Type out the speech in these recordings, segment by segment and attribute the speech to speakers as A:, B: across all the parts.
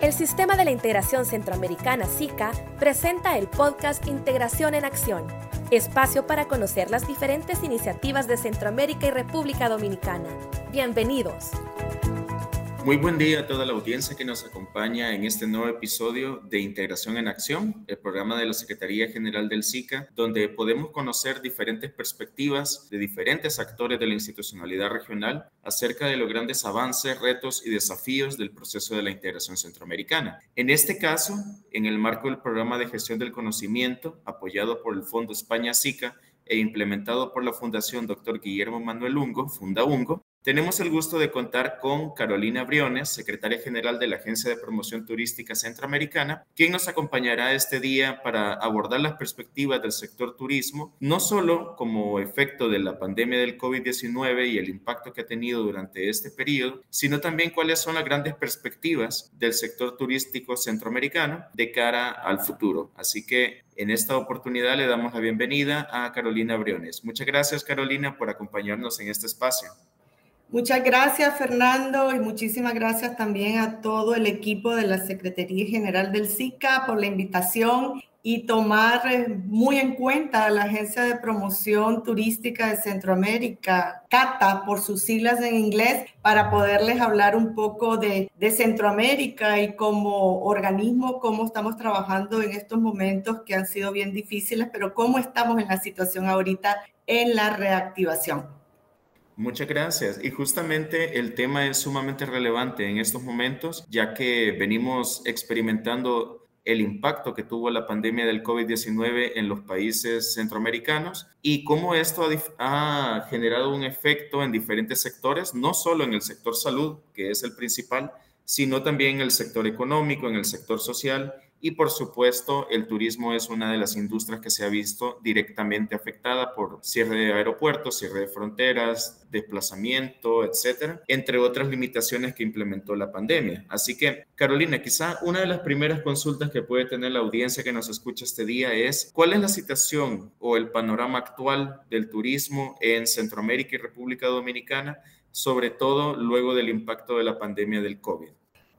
A: El Sistema de la Integración Centroamericana SICA presenta el podcast Integración en Acción, espacio para conocer las diferentes iniciativas de Centroamérica y República Dominicana. Bienvenidos.
B: Muy buen día a toda la audiencia que nos acompaña en este nuevo episodio de Integración en Acción, el programa de la Secretaría General del SICA, donde podemos conocer diferentes perspectivas de diferentes actores de la institucionalidad regional acerca de los grandes avances, retos y desafíos del proceso de la integración centroamericana. En este caso, en el marco del programa de gestión del conocimiento, apoyado por el Fondo España SICA, e implementado por la Fundación Dr. Guillermo Manuel Ungo, Funda Ungo, tenemos el gusto de contar con Carolina Briones, secretaria general de la Agencia de Promoción Turística Centroamericana, quien nos acompañará este día para abordar las perspectivas del sector turismo, no solo como efecto de la pandemia del COVID-19 y el impacto que ha tenido durante este periodo, sino también cuáles son las grandes perspectivas del sector turístico centroamericano de cara al futuro. Así que en esta oportunidad le damos la bienvenida a Carolina Briones. Muchas gracias, Carolina, por acompañarnos en este espacio.
C: Muchas gracias, Fernando, y muchísimas gracias también a todo el equipo de la Secretaría General del SICA por la invitación y tomar eh, muy en cuenta la Agencia de Promoción Turística de Centroamérica, CATA, por sus siglas en inglés, para poderles hablar un poco de, de, Centroamérica y como organismo, cómo estamos trabajando en estos momentos que han sido bien difíciles, pero cómo estamos en la situación ahorita en la reactivación.
B: Muchas gracias. Y justamente el tema es sumamente relevante en estos momentos, ya que venimos experimentando el impacto que tuvo la pandemia del COVID-19 en los países centroamericanos y cómo esto ha, generado un efecto en diferentes sectores, no solo en el sector salud, que es el principal, sino también en el sector económico, en el sector social y por supuesto, el turismo es una de las industrias que se ha visto directamente afectada por cierre de aeropuertos, cierre de fronteras, desplazamiento, etcétera, entre otras limitaciones que implementó la pandemia. Así que, Carolina, quizá una de las primeras consultas que puede tener la audiencia que nos escucha este día es: ¿cuál es la situación o el panorama actual del turismo en Centroamérica y República Dominicana, sobre todo luego del impacto de la pandemia del COVID?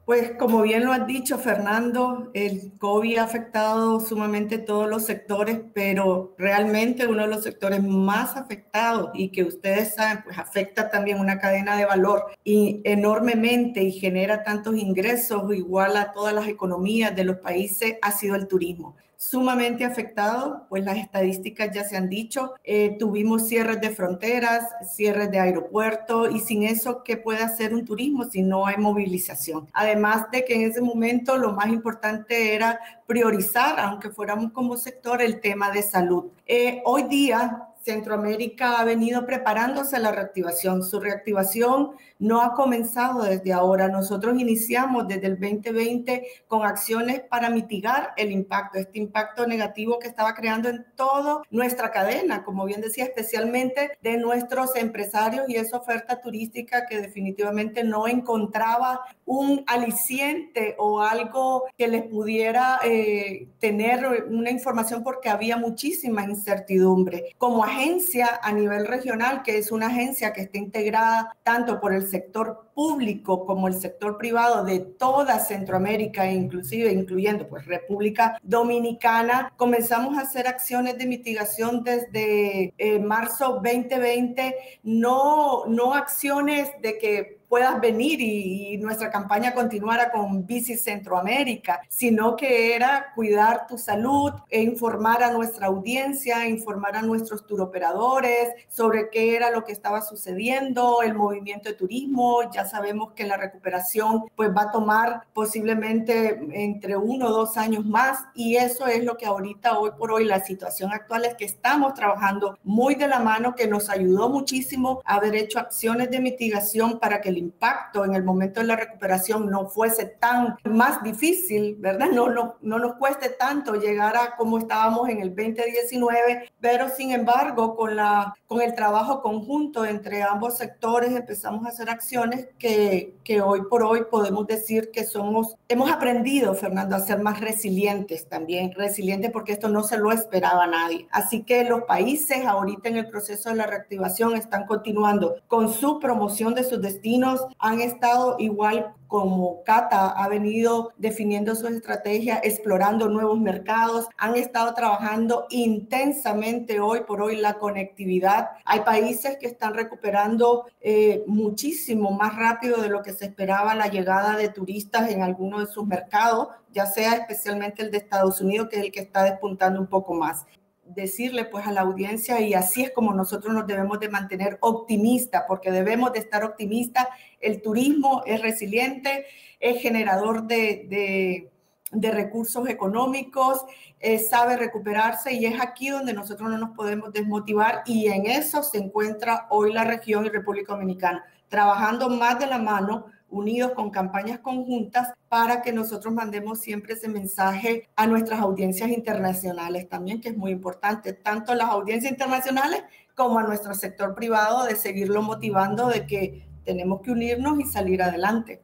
C: Pues como bien lo has dicho, Fernando, el COVID ha afectado sumamente todos los sectores, pero realmente uno de los sectores más afectados y que ustedes saben, pues afecta también una cadena de valor y enormemente y genera tantos ingresos igual a todas las economías de los países, ha sido el turismo sumamente afectado, pues las estadísticas ya se han dicho, eh, tuvimos cierres de fronteras, cierres de aeropuertos y sin eso, ¿qué puede hacer un turismo si no hay movilización? Además de que en ese momento lo más importante era priorizar, aunque fuéramos como sector, el tema de salud. Eh, hoy día Centroamérica ha venido preparándose la reactivación. Su reactivación no ha comenzado desde ahora. Nosotros iniciamos desde el 2020 con acciones para mitigar el impacto, este impacto negativo que estaba creando en toda nuestra cadena, como bien decía, especialmente de nuestros empresarios y esa oferta turística que definitivamente no encontraba un aliciente o algo que les pudiera eh, tener una información porque había muchísima incertidumbre. Como agencia a nivel regional, que es una agencia que está integrada tanto por el sector público como el sector privado de toda Centroamérica, inclusive incluyendo pues República Dominicana, comenzamos a hacer acciones de mitigación desde eh, marzo 2020, no, no acciones de que puedas venir y, nuestra campaña continuara con Bici Centroamérica, sino que era cuidar tu salud e informar a nuestra audiencia, informar a nuestros turoperadores sobre qué era lo que estaba sucediendo, el movimiento de turismo. Ya sabemos que la recuperación pues va a tomar posiblemente entre uno o dos años más y eso es lo que ahorita, hoy por hoy, la situación actual es que estamos trabajando muy de la mano, que nos ayudó muchísimo a haber hecho acciones de mitigación para que el impacto en el momento de la recuperación no fuese tan más difícil, ¿verdad? No, no, no nos cueste tanto llegar a como estábamos en el 2019, pero sin embargo, con, la, con el trabajo conjunto entre ambos sectores empezamos a hacer acciones que, que hoy por hoy podemos decir que somos, hemos aprendido, Fernando, a ser más resilientes también, resilientes porque esto no se lo esperaba a nadie. Así que los países ahorita en el proceso de la reactivación están continuando con su promoción de sus destinos han estado igual como Cata ha venido definiendo su estrategia, explorando nuevos mercados, han estado trabajando intensamente hoy por hoy la conectividad. Hay países que están recuperando eh, muchísimo más rápido de lo que se esperaba la llegada de turistas en algunos de sus mercados, ya sea especialmente el de Estados Unidos, que es el que está despuntando un poco más decirle pues a la audiencia y así es como nosotros nos debemos de mantener optimistas, porque debemos de estar optimistas. El turismo es resiliente, es generador de, de, recursos económicos, eh, sabe recuperarse y es aquí donde nosotros no nos podemos desmotivar y en eso se encuentra hoy la región y República Dominicana, trabajando más de la mano unidos con campañas conjuntas para que nosotros mandemos siempre ese mensaje a nuestras audiencias internacionales también, que es muy importante, tanto las audiencias internacionales como a nuestro sector privado, de seguirlo motivando de que tenemos que unirnos y salir adelante.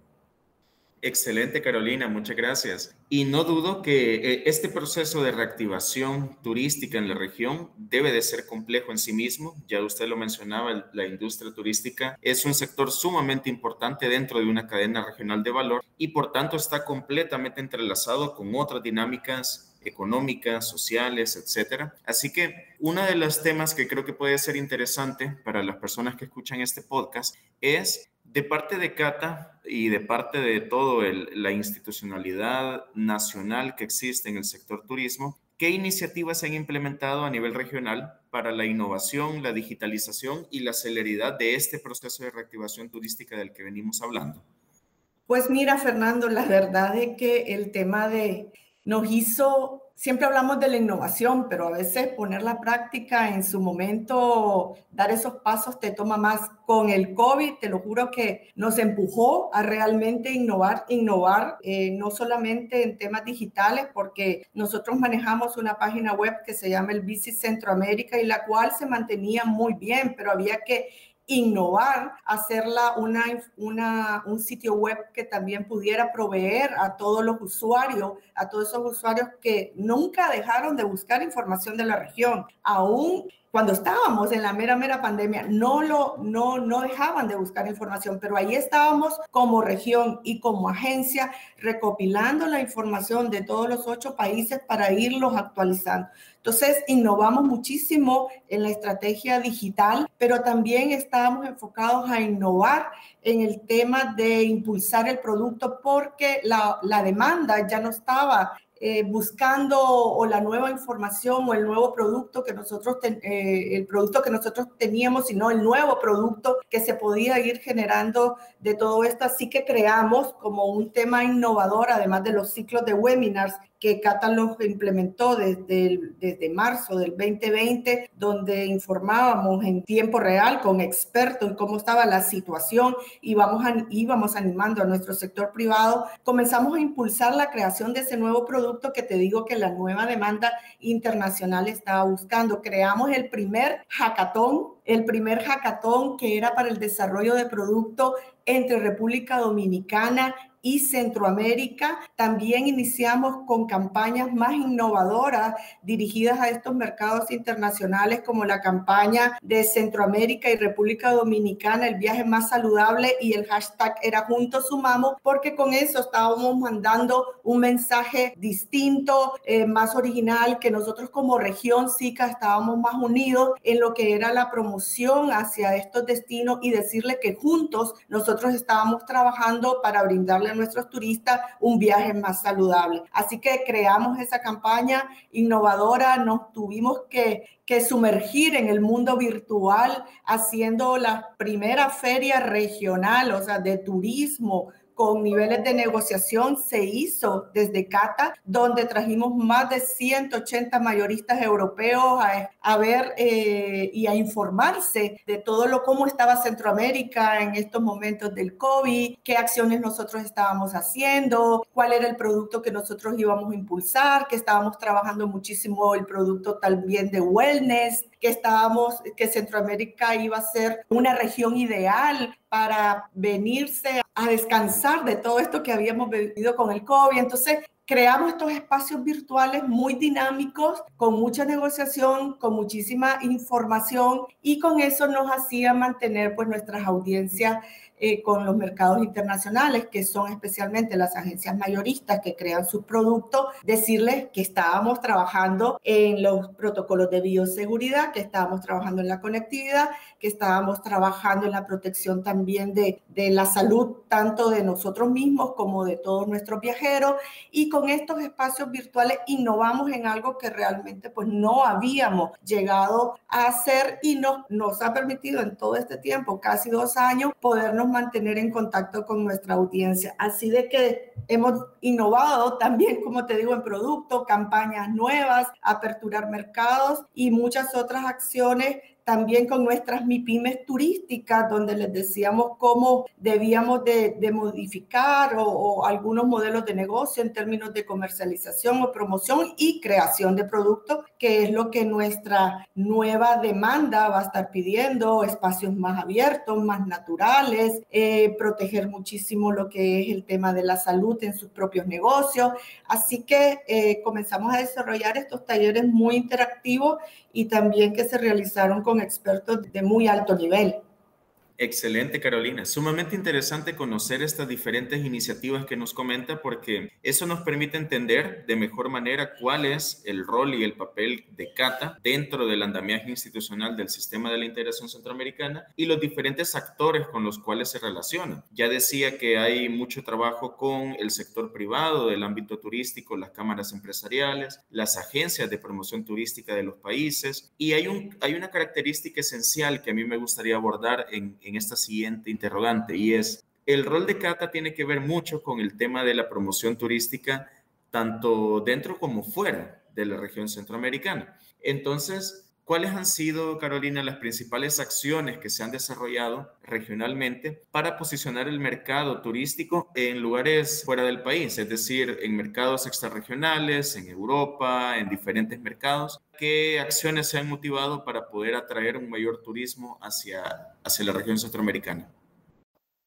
B: Excelente, Carolina, muchas gracias. Y no dudo que eh, este proceso de reactivación turística en la región debe de ser complejo en sí mismo. Ya usted lo mencionaba, la industria turística es un sector sumamente importante dentro de una cadena regional de valor y por tanto está completamente entrelazado con otras dinámicas económicas, sociales, etcétera. Así que uno de los temas que creo que puede ser interesante para las personas que escuchan este podcast es de parte de Cata y de parte de todo la institucionalidad nacional que existe en el sector turismo, ¿qué iniciativas se han implementado a nivel regional para la innovación, la digitalización y la celeridad de este proceso de reactivación turística del que venimos hablando?
C: Pues mira, Fernando, la verdad es que el tema de nos hizo siempre hablamos de la innovación, pero a veces poner la práctica en su momento, dar esos pasos te toma más. Con el COVID, te lo juro que nos empujó a realmente innovar, innovar, eh, no solamente en temas digitales, porque nosotros manejamos una página web que se llama el Visit Centroamérica y la cual se mantenía muy bien, pero había que innovar, hacerla una, una, un sitio web que también pudiera proveer a todos los usuarios, a todos esos usuarios que nunca dejaron de buscar información de la región, aún cuando estábamos en la mera, mera pandemia, no, lo, no, no dejaban de buscar información, pero ahí estábamos como región y como agencia recopilando la información de todos los ocho países para irlos actualizando. Entonces, innovamos muchísimo en la estrategia digital, pero también estábamos enfocados a innovar en el tema de impulsar el producto porque la, la demanda ya no estaba eh, buscando o la nueva información o el nuevo producto que nosotros, eh, el producto que nosotros teníamos, sino el nuevo producto que se podía ir generando de todo esto. Así que creamos como un tema innovador, además de los ciclos de webinars que Catalog implementó desde, desde marzo del 2020, donde informábamos en tiempo real con expertos en cómo estaba la situación y vamos íbamos animando a nuestro sector privado. Comenzamos a impulsar la creación de ese nuevo producto que te digo que la nueva demanda internacional estaba buscando. Creamos el primer hackathon, el primer hackathon que era para el desarrollo de producto entre República Dominicana y Centroamérica. También iniciamos con campañas más innovadoras dirigidas a estos mercados internacionales como la campaña de Centroamérica y República Dominicana, el viaje más saludable y el hashtag era juntos sumamos, porque con eso estábamos mandando un mensaje distinto, eh, más original, que nosotros como región SICA estábamos más unidos en lo que era la promoción hacia estos destinos y decirle que juntos nosotros estábamos trabajando para brindarle nuestros turistas un viaje más saludable. Así que creamos esa campaña innovadora, nos tuvimos que, que sumergir en el mundo virtual haciendo la primera feria regional, o sea, de turismo con niveles de negociación se hizo desde Cata, donde trajimos más de 180 mayoristas europeos a, ver eh, y a informarse de todo lo cómo estaba Centroamérica en estos momentos del COVID, qué acciones nosotros estábamos haciendo, cuál era el producto que nosotros íbamos a impulsar, que estábamos trabajando muchísimo el producto también de wellness, que estábamos, que Centroamérica iba a ser una región ideal para venirse a descansar de todo esto que habíamos vivido con el COVID. Entonces, creamos estos espacios virtuales muy dinámicos, con mucha negociación, con muchísima información y con eso nos hacía mantener pues nuestras audiencias eh, con los mercados internacionales, que son especialmente las agencias mayoristas que crean sus productos, decirles que estábamos trabajando en los protocolos de bioseguridad, que estábamos trabajando en la conectividad, que estábamos trabajando en la protección también de, de la salud, tanto de nosotros mismos como de todos nuestros viajeros. Y con estos espacios virtuales innovamos en algo que realmente pues no habíamos llegado a hacer y nos, nos ha permitido en todo este tiempo, casi dos años, podernos mantener en contacto con nuestra audiencia. Así de que hemos innovado también, como te digo, en producto, campañas nuevas, aperturar mercados y muchas otras acciones también con nuestras MIPIMES turísticas, donde les decíamos cómo debíamos de, modificar o, algunos modelos de negocio en términos de comercialización o promoción y creación de productos, que es lo que nuestra nueva demanda va a estar pidiendo, espacios más abiertos, más naturales, eh, proteger muchísimo lo que es el tema de la salud en sus propios negocios. Así que eh, comenzamos a desarrollar estos talleres muy interactivos y también que se realizaron con expertos de muy alto nivel.
B: Excelente, Carolina. Sumamente interesante conocer estas diferentes iniciativas que nos comenta porque eso nos permite entender de mejor manera cuál es el rol y el papel de Cata dentro del andamiaje institucional del sistema de la integración centroamericana y los diferentes actores con los cuales se relaciona. Ya decía que hay mucho trabajo con el sector privado del ámbito turístico, las cámaras empresariales, las agencias de promoción turística de los países y hay, un, hay una característica esencial que a mí me gustaría abordar en en esta siguiente interrogante y es, el rol de Cata tiene que ver mucho con el tema de la promoción turística, tanto dentro como fuera de la región centroamericana. Entonces, ¿cuáles han sido, Carolina, las principales acciones que se han desarrollado regionalmente para posicionar el mercado turístico en lugares fuera del país, es decir, en mercados extrarregionales, en Europa, en diferentes mercados? ¿Qué acciones se han motivado para poder atraer un mayor turismo hacia, hacia la región centroamericana?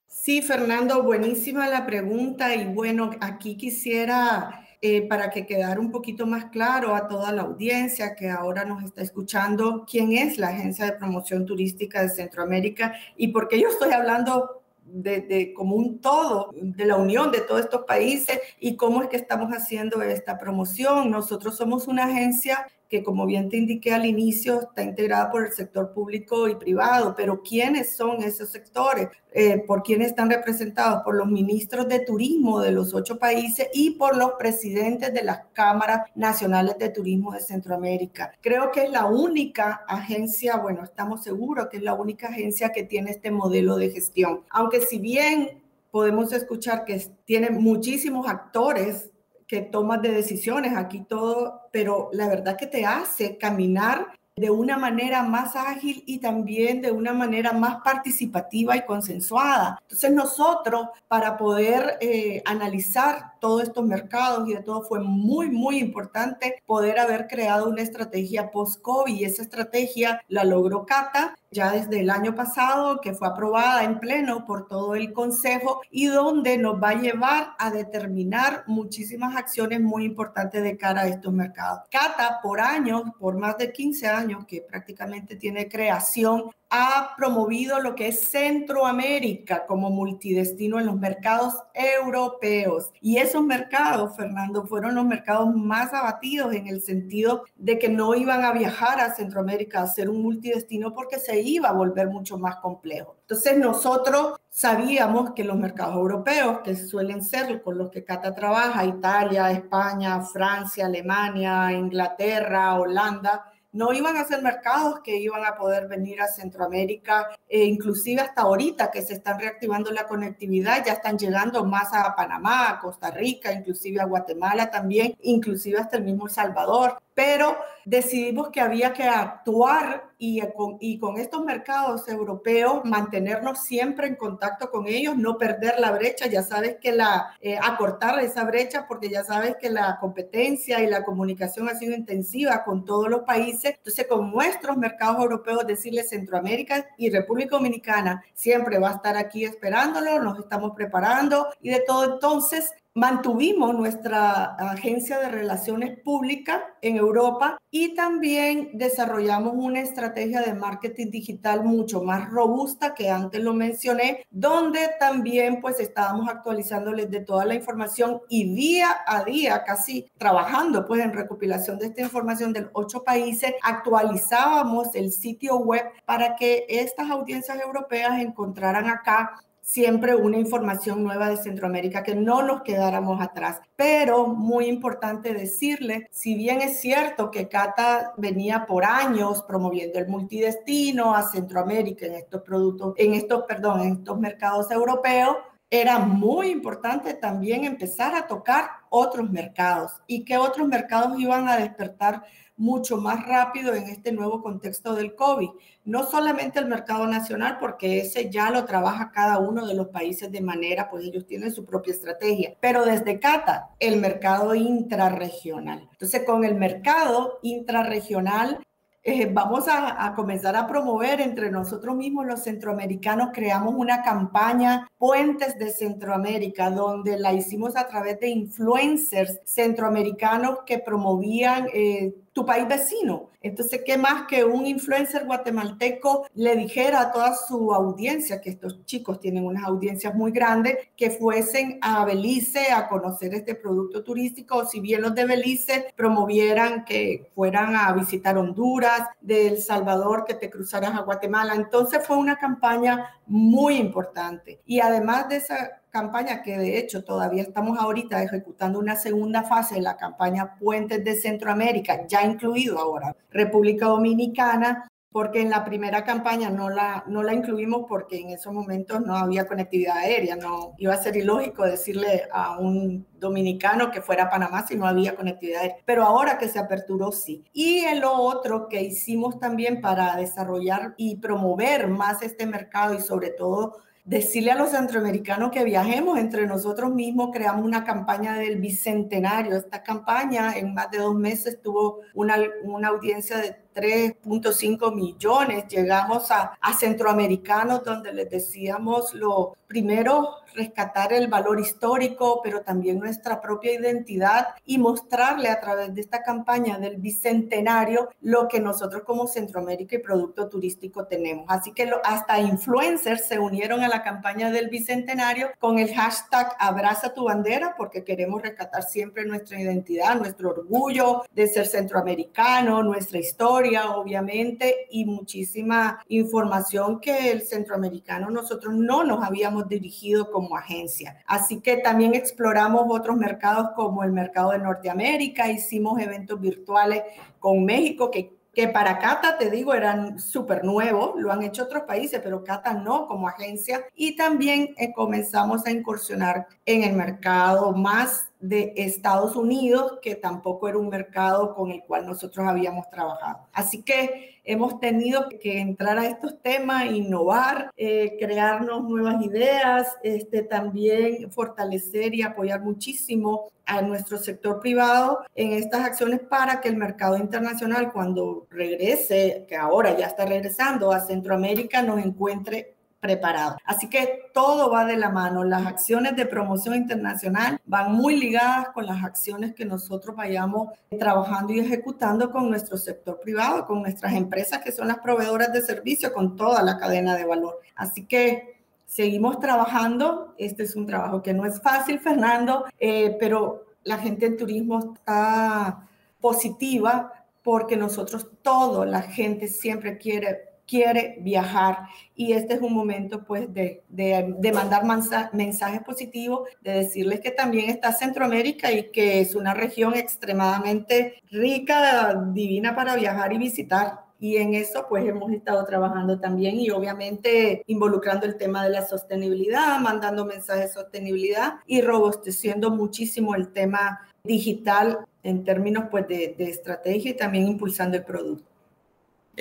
C: Sí, Fernando, buenísima la pregunta y bueno, aquí quisiera, eh, para que quedara un poquito más claro a toda la audiencia que ahora nos está escuchando, quién es la Agencia de Promoción Turística de Centroamérica y por qué yo estoy hablando de, de, como un todo, de la unión de todos estos países y cómo es que estamos haciendo esta promoción. Nosotros somos una agencia que como bien te indiqué al inicio, está integrada por el sector público y privado, pero ¿quiénes son esos sectores? Eh, ¿Por quiénes están representados? Por los ministros de turismo de los ocho países y por los presidentes de las cámaras nacionales de turismo de Centroamérica. Creo que es la única agencia, bueno, estamos seguros que es la única agencia que tiene este modelo de gestión. Aunque si bien podemos escuchar que tiene muchísimos actores que tomas de decisiones, aquí todo, pero la verdad que te hace caminar de una manera más ágil y también de una manera más participativa y consensuada. Entonces nosotros, para poder eh, analizar todos estos mercados y de todo, fue muy, muy importante poder haber creado una estrategia post-COVID y esa estrategia la logró Cata ya desde el año pasado, que fue aprobada en pleno por todo el Consejo y donde nos va a llevar a determinar muchísimas acciones muy importantes de cara a estos mercados. Cata, por años, por más de 15 años que prácticamente tiene creación, ha promovido lo que es Centroamérica como multidestino en los mercados europeos. Y esos mercados, Fernando, fueron los mercados más abatidos en el sentido de que no iban a viajar a Centroamérica a ser un multidestino porque se iba a volver mucho más complejo. Entonces nosotros sabíamos que los mercados europeos, que suelen ser con los que Cata trabaja, Italia, España, Francia, Alemania, Inglaterra, Holanda, no iban a ser mercados que iban a poder venir a Centroamérica, e inclusive hasta ahorita que se están reactivando la conectividad, ya están llegando más a Panamá, a Costa Rica, inclusive a Guatemala también, inclusive hasta el mismo El Salvador pero decidimos que había que actuar y con, y con estos mercados europeos mantenernos siempre en contacto con ellos, no perder la brecha, ya sabes que la, eh, acortar esa brecha porque ya sabes que la competencia y la comunicación ha sido intensiva con todos los países, entonces con nuestros mercados europeos, decirles Centroamérica y República Dominicana siempre va a estar aquí esperándolo, nos estamos preparando y de todo. Entonces Mantuvimos nuestra agencia de relaciones públicas en Europa y también desarrollamos una estrategia de marketing digital mucho más robusta que antes lo mencioné, donde también pues estábamos actualizándoles de toda la información y día a día casi trabajando pues en recopilación de esta información de ocho países, actualizábamos el sitio web para que estas audiencias europeas encontraran acá siempre una información nueva de Centroamérica, que no nos quedáramos atrás. Pero muy importante decirle, si bien es cierto que Cata venía por años promoviendo el multidestino a Centroamérica en estos productos, en estos, perdón, en estos mercados europeos, era muy importante también empezar a tocar otros mercados y que otros mercados iban a despertar mucho más rápido en este nuevo contexto del COVID. No solamente el mercado nacional, porque ese ya lo trabaja cada uno de los países de manera, pues ellos tienen su propia estrategia, pero desde Cata, el mercado intrarregional. Entonces, con el mercado intrarregional eh, vamos a, a, comenzar a promover entre nosotros mismos los centroamericanos. Creamos una campaña Puentes de Centroamérica, donde la hicimos a través de influencers centroamericanos que promovían eh, tu país vecino. Entonces, ¿qué más que un influencer guatemalteco le dijera a toda su audiencia, que estos chicos tienen unas audiencias muy grandes, que fuesen a Belice a conocer este producto turístico, o si bien los de Belice promovieran que fueran a visitar Honduras, de El Salvador, que te cruzaras a Guatemala. Entonces fue una campaña muy importante. Y además de esa campaña que de hecho todavía estamos ahorita ejecutando una segunda fase de la campaña Puentes de Centroamérica, ya incluido ahora República Dominicana, porque en la primera campaña no la, no la incluimos porque en esos momentos no había conectividad aérea, no iba a ser ilógico decirle a un dominicano que fuera a Panamá si no había conectividad aérea, pero ahora que se aperturó sí. Y el otro que hicimos también para desarrollar y promover más este mercado y sobre todo decirle a los centroamericanos que viajemos entre nosotros mismos, creamos una campaña del bicentenario. Esta campaña en más de dos meses tuvo una, una audiencia de 3.5 millones. Llegamos a, a, centroamericanos donde les decíamos lo primero, rescatar el valor histórico, pero también nuestra propia identidad y mostrarle a través de esta campaña del bicentenario lo que nosotros como Centroamérica y Producto Turístico tenemos. Así que lo, hasta influencers se unieron a la campaña del bicentenario con el hashtag Abraza tu bandera porque queremos rescatar siempre nuestra identidad, nuestro orgullo de ser centroamericano, nuestra historia obviamente, y muchísima información que el centroamericano nosotros no nos habíamos dirigido como agencia. Así que también exploramos otros mercados como el mercado de Norteamérica, hicimos eventos virtuales con México que que para Cata, te digo, eran súper nuevos, lo han hecho otros países, pero Cata no como agencia. Y también eh, comenzamos a incursionar en el mercado más de Estados Unidos, que tampoco era un mercado con el cual nosotros habíamos trabajado. Así que hemos tenido que entrar a estos temas, innovar, eh, crearnos nuevas ideas, este, también fortalecer y apoyar muchísimo a nuestro sector privado en estas acciones para que el mercado internacional, cuando regrese, que ahora ya está regresando a Centroamérica, nos encuentre preparado. Así que todo va de la mano. Las acciones de promoción internacional van muy ligadas con las acciones que nosotros vayamos trabajando y ejecutando con nuestro sector privado, con nuestras empresas que son las proveedoras de servicio, con toda la cadena de valor. Así que seguimos trabajando. Este es un trabajo que no es fácil, Fernando, eh, pero la gente en turismo está positiva porque nosotros, todo, la gente siempre quiere quiere viajar y este es un momento pues de, de, mandar mensajes positivos, de decirles que también está Centroamérica y que es una región extremadamente rica, divina para viajar y visitar. Y en eso pues hemos estado trabajando también y obviamente involucrando el tema de la sostenibilidad, mandando mensajes de sostenibilidad y robusteciendo muchísimo el tema digital en términos pues de, de estrategia y también impulsando el producto.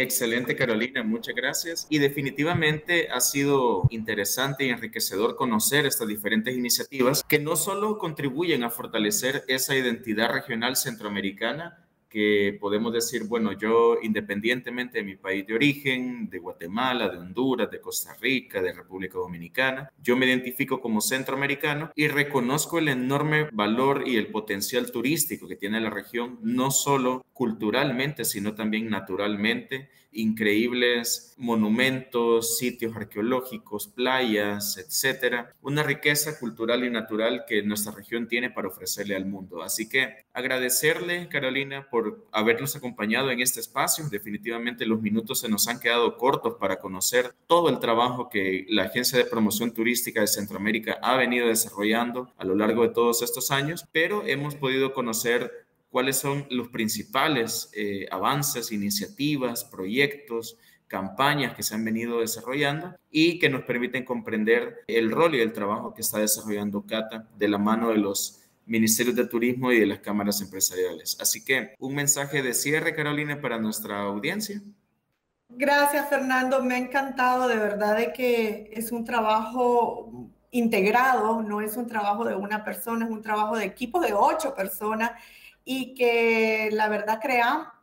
B: Excelente, Carolina, muchas gracias. Y definitivamente ha sido interesante y enriquecedor conocer estas diferentes iniciativas que no solo contribuyen a fortalecer esa identidad regional centroamericana, que podemos decir, bueno, yo independientemente de mi país de origen, de Guatemala, de Honduras, de Costa Rica, de República Dominicana, yo me identifico como centroamericano y reconozco el enorme valor y el potencial turístico que tiene la región, no solo culturalmente, sino también naturalmente increíbles monumentos, sitios arqueológicos, playas, etcétera. Una riqueza cultural y natural que nuestra región tiene para ofrecerle al mundo. Así que agradecerle, Carolina, por habernos acompañado en este espacio. Definitivamente los minutos se nos han quedado cortos para conocer todo el trabajo que la Agencia de Promoción Turística de Centroamérica ha venido desarrollando a lo largo de todos estos años, pero hemos podido conocer cuáles son los principales eh, avances, iniciativas, proyectos, campañas que se han venido desarrollando y que nos permiten comprender el rol y el trabajo que está desarrollando Cata de la mano de los ministerios de turismo y de las cámaras empresariales. Así que un mensaje de cierre, Carolina, para nuestra audiencia.
C: Gracias, Fernando. Me ha encantado de verdad de que es un trabajo integrado, no es un trabajo de una persona, es un trabajo de equipo de ocho personas y que la verdad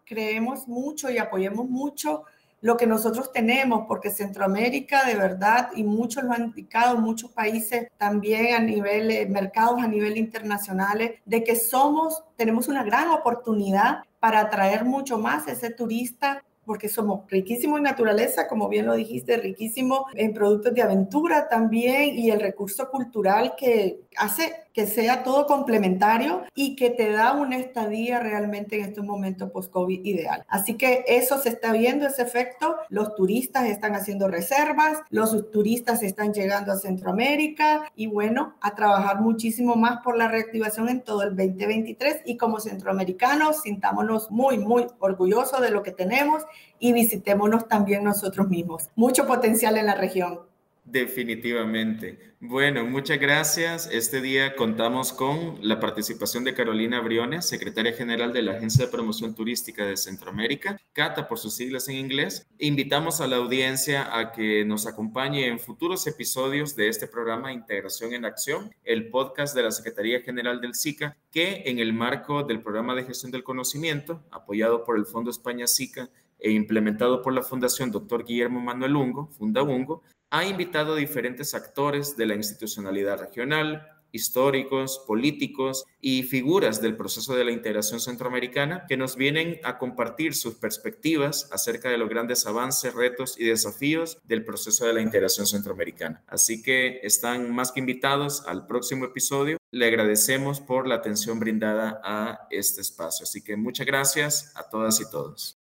C: creemos mucho y apoyemos mucho lo que nosotros tenemos, porque Centroamérica de verdad, y muchos lo han indicado, muchos países también a nivel, eh, mercados a nivel internacional, de que somos, tenemos una gran oportunidad para atraer mucho más ese turista porque somos riquísimos en naturaleza, como bien lo dijiste, riquísimos en productos de aventura también y el recurso cultural que hace que sea todo complementario y que te da una estadía realmente en estos momentos post-COVID ideal. Así que eso se está viendo, ese efecto. Los turistas están haciendo reservas, los turistas están llegando a Centroamérica y bueno, a trabajar muchísimo más por la reactivación en todo el 2023 y como centroamericanos sintámonos muy, muy orgullosos de lo que tenemos y visitémonos también nosotros mismos. Mucho potencial en la región.
B: Definitivamente. Bueno, muchas gracias. Este día contamos con la participación de Carolina Briones, secretaria general de la Agencia de Promoción Turística de Centroamérica, CATA por sus siglas en inglés. Invitamos a la audiencia a que nos acompañe en futuros episodios de este programa Integración en Acción, el podcast de la Secretaría General del SICA, que en el marco del programa de gestión del conocimiento, apoyado por el Fondo España SICA, e implementado por la Fundación Dr. Guillermo Manuel Ungo, Funda Ungo, ha invitado a diferentes actores de la institucionalidad regional, históricos, políticos y figuras del proceso de la integración centroamericana que nos vienen a compartir sus perspectivas acerca de los grandes avances, retos y desafíos del proceso de la integración centroamericana. Así que están más que invitados al próximo episodio. Le agradecemos por la atención brindada a este espacio. Así que muchas gracias a todas y todos.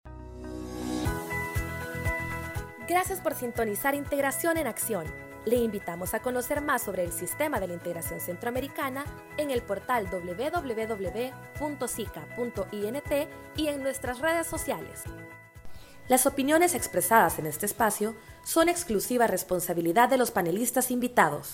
A: Gracias por sintonizar Integración en Acción. Le invitamos a conocer más sobre el sistema de la integración centroamericana en el portal www.sica.int y en nuestras redes sociales. Las opiniones expresadas en este espacio son exclusiva responsabilidad de los panelistas invitados.